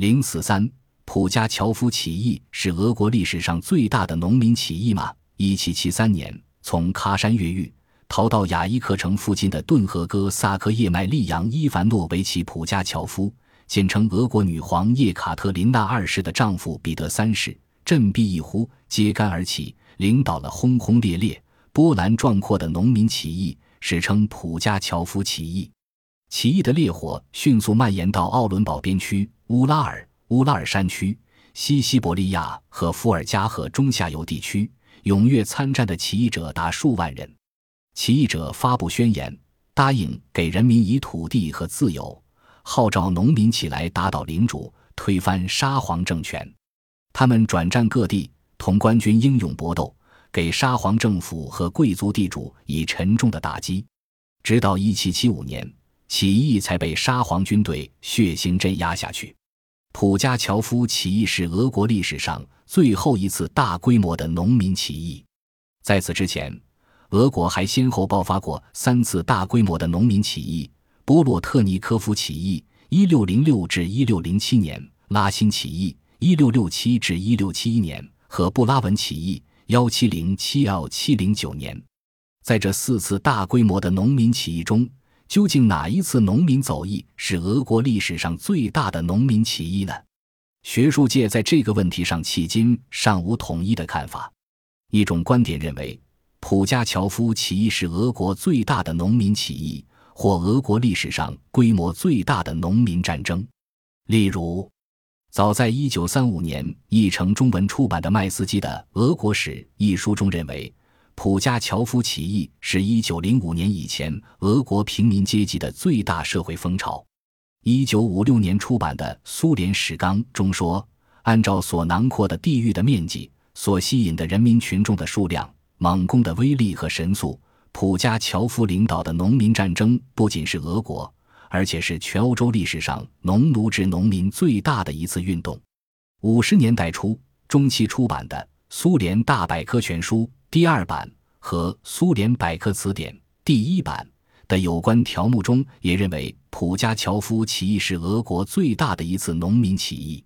零四三，普加乔夫起义是俄国历史上最大的农民起义吗？一七七三年，从喀山越狱逃到雅伊克城附近的顿河哥萨克叶麦利扬伊凡诺维奇普加乔夫，简称俄国女皇叶卡特琳娜二世的丈夫彼得三世，振臂一呼，揭竿而起，领导了轰轰烈烈、波澜壮阔的农民起义，史称普加乔夫起义。起义的烈火迅速蔓延到奥伦堡边区、乌拉尔、乌拉尔山区、西西伯利亚和伏尔加河中下游地区，踊跃参战的起义者达数万人。起义者发布宣言，答应给人民以土地和自由，号召农民起来打倒领主，推翻沙皇政权。他们转战各地，同官军英勇搏斗，给沙皇政府和贵族地主以沉重的打击。直到1775年。起义才被沙皇军队血腥镇压下去。普加乔夫起义是俄国历史上最后一次大规模的农民起义。在此之前，俄国还先后爆发过三次大规模的农民起义：波洛特尼科夫起义 （1606 至1607年）、拉辛起义 （1667 至1671年）和布拉文起义 （1707 到709年）。在这四次大规模的农民起义中，究竟哪一次农民走义是俄国历史上最大的农民起义呢？学术界在这个问题上迄今尚无统一的看法。一种观点认为，普加乔夫起义是俄国最大的农民起义，或俄国历史上规模最大的农民战争。例如，早在1935年译成中文出版的麦斯基的《俄国史》一书中认为。普加乔夫起义是一九零五年以前俄国平民阶级的最大社会风潮。一九五六年出版的《苏联史纲》中说，按照所囊括的地域的面积、所吸引的人民群众的数量、猛攻的威力和神速，普加乔夫领导的农民战争不仅是俄国，而且是全欧洲历史上农奴制农民最大的一次运动。五十年代初中期出版的《苏联大百科全书》。第二版和《苏联百科词典》第一版的有关条目中也认为，普加乔夫起义是俄国最大的一次农民起义。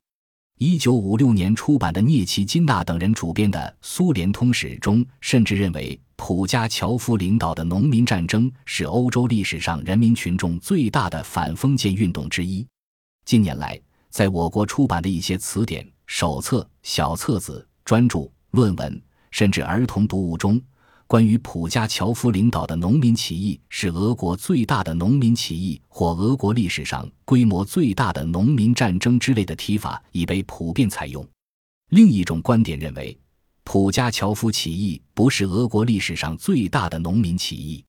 一九五六年出版的聂奇金娜等人主编的《苏联通史》中，甚至认为普加乔夫领导的农民战争是欧洲历史上人民群众最大的反封建运动之一。近年来，在我国出版的一些词典、手册、小册子、专著、论文。甚至儿童读物中，关于普加乔夫领导的农民起义是俄国最大的农民起义，或俄国历史上规模最大的农民战争之类的提法，已被普遍采用。另一种观点认为，普加乔夫起义不是俄国历史上最大的农民起义。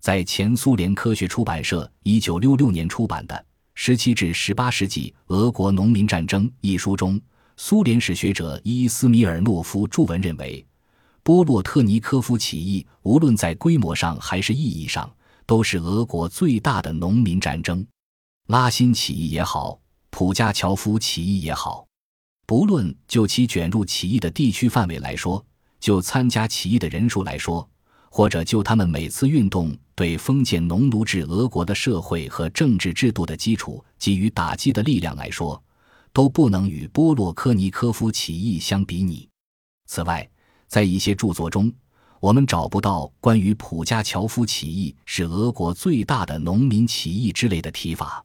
在前苏联科学出版社一九六六年出版的《十七至十八世纪俄国农民战争》一书中，苏联史学者伊斯米尔诺夫著文认为。波洛特尼科夫起义，无论在规模上还是意义上，都是俄国最大的农民战争。拉辛起义也好，普加乔夫起义也好，不论就其卷入起义的地区范围来说，就参加起义的人数来说，或者就他们每次运动对封建农奴制俄国的社会和政治制度的基础给予打击的力量来说，都不能与波洛科尼科夫起义相比拟。此外，在一些著作中，我们找不到关于普加乔夫起义是俄国最大的农民起义之类的提法。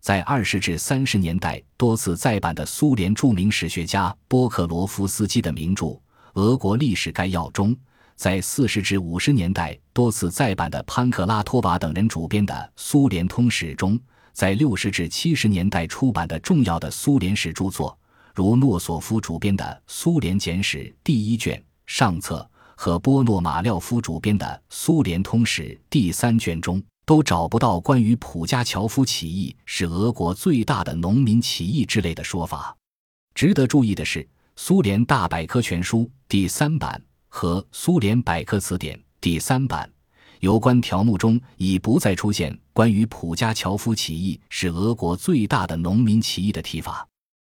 在二十至三十年代多次再版的苏联著名史学家波克罗夫斯基的名著《俄国历史概要》中，在四十至五十年代多次再版的潘克拉托娃等人主编的《苏联通史》中，在六十至七十年代出版的重要的苏联史著作，如诺索夫主编的《苏联简史》第一卷。上册和波诺马廖夫主编的《苏联通史》第三卷中都找不到关于普加乔夫起义是俄国最大的农民起义之类的说法。值得注意的是，《苏联大百科全书》第三版和《苏联百科词典》第三版有关条目中已不再出现关于普加乔夫起义是俄国最大的农民起义的提法。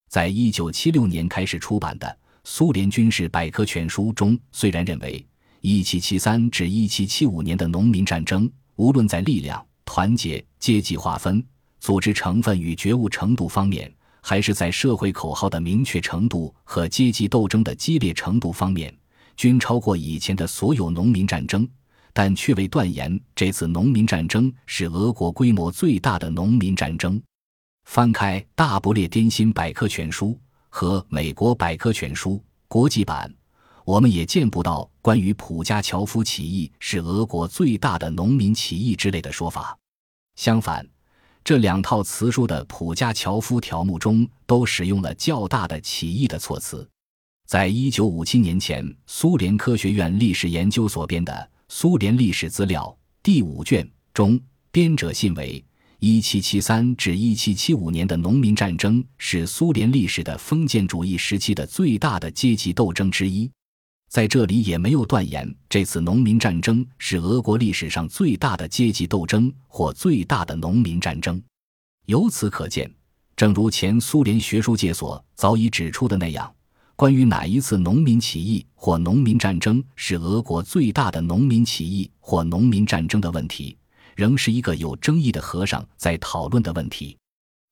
在一九七六年开始出版的。苏联军事百科全书中虽然认为1773至1775年的农民战争，无论在力量、团结、阶级划分、组织成分与觉悟程度方面，还是在社会口号的明确程度和阶级斗争的激烈程度方面，均超过以前的所有农民战争，但却未断言这次农民战争是俄国规模最大的农民战争。翻开《大不列颠新百科全书》和《美国百科全书》国际版，我们也见不到关于普加乔夫起义是俄国最大的农民起义之类的说法。相反，这两套词书的普加乔夫条目中都使用了较大的起义的措辞。在一九五七年前，苏联科学院历史研究所编的《苏联历史资料》第五卷中，编者信为。一七七三至一七七五年的农民战争是苏联历史的封建主义时期的最大的阶级斗争之一，在这里也没有断言这次农民战争是俄国历史上最大的阶级斗争或最大的农民战争。由此可见，正如前苏联学术界所早已指出的那样，关于哪一次农民起义或农民战争是俄国最大的农民起义或农民战争的问题。仍是一个有争议的和尚在讨论的问题。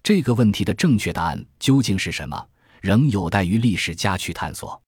这个问题的正确答案究竟是什么，仍有待于历史家去探索。